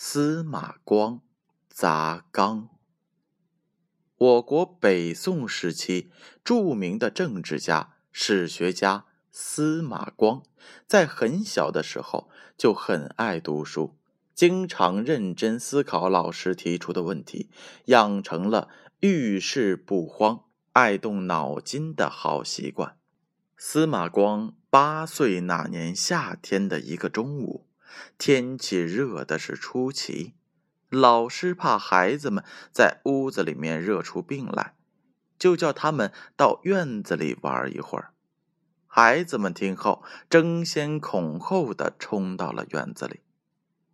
司马光砸缸。我国北宋时期著名的政治家、史学家司马光，在很小的时候就很爱读书，经常认真思考老师提出的问题，养成了遇事不慌、爱动脑筋的好习惯。司马光八岁那年夏天的一个中午。天气热的是出奇，老师怕孩子们在屋子里面热出病来，就叫他们到院子里玩一会儿。孩子们听后，争先恐后的冲到了院子里。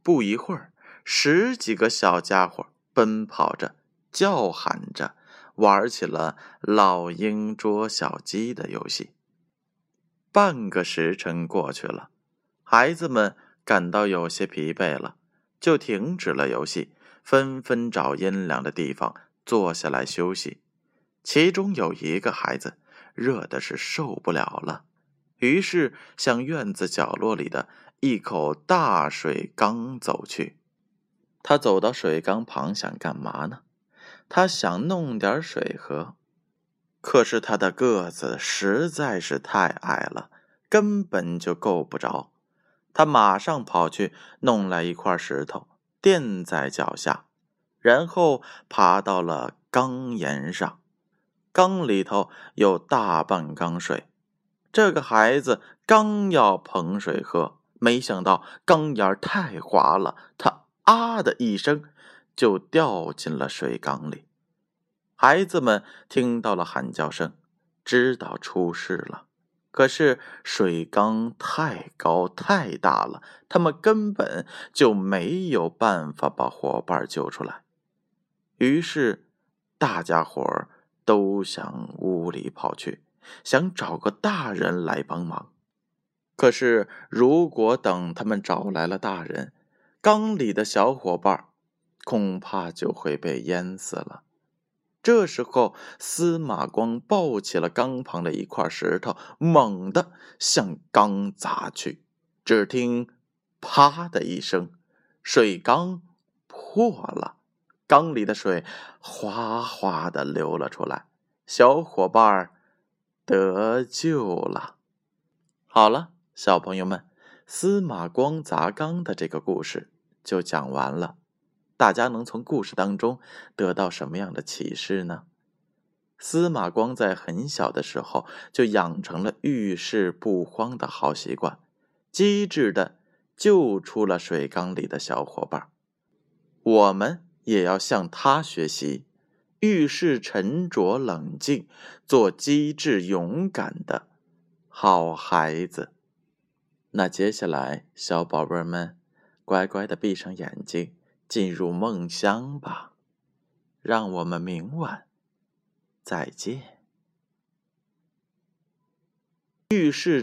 不一会儿，十几个小家伙奔跑着、叫喊着，玩起了老鹰捉小鸡的游戏。半个时辰过去了，孩子们。感到有些疲惫了，就停止了游戏，纷纷找阴凉的地方坐下来休息。其中有一个孩子热的是受不了了，于是向院子角落里的一口大水缸走去。他走到水缸旁，想干嘛呢？他想弄点水喝，可是他的个子实在是太矮了，根本就够不着。他马上跑去弄来一块石头垫在脚下，然后爬到了缸沿上。缸里头有大半缸水。这个孩子刚要捧水喝，没想到缸沿太滑了，他啊的一声就掉进了水缸里。孩子们听到了喊叫声，知道出事了。可是水缸太高太大了，他们根本就没有办法把伙伴救出来。于是，大家伙儿都向屋里跑去，想找个大人来帮忙。可是，如果等他们找来了大人，缸里的小伙伴恐怕就会被淹死了。这时候，司马光抱起了缸旁的一块石头，猛地向缸砸去。只听“啪”的一声，水缸破了，缸里的水哗哗的流了出来。小伙伴得救了。好了，小朋友们，司马光砸缸的这个故事就讲完了。大家能从故事当中得到什么样的启示呢？司马光在很小的时候就养成了遇事不慌的好习惯，机智的救出了水缸里的小伙伴。我们也要向他学习，遇事沉着冷静，做机智勇敢的好孩子。那接下来，小宝贝们乖乖的闭上眼睛。进入梦乡吧，让我们明晚再见。浴室。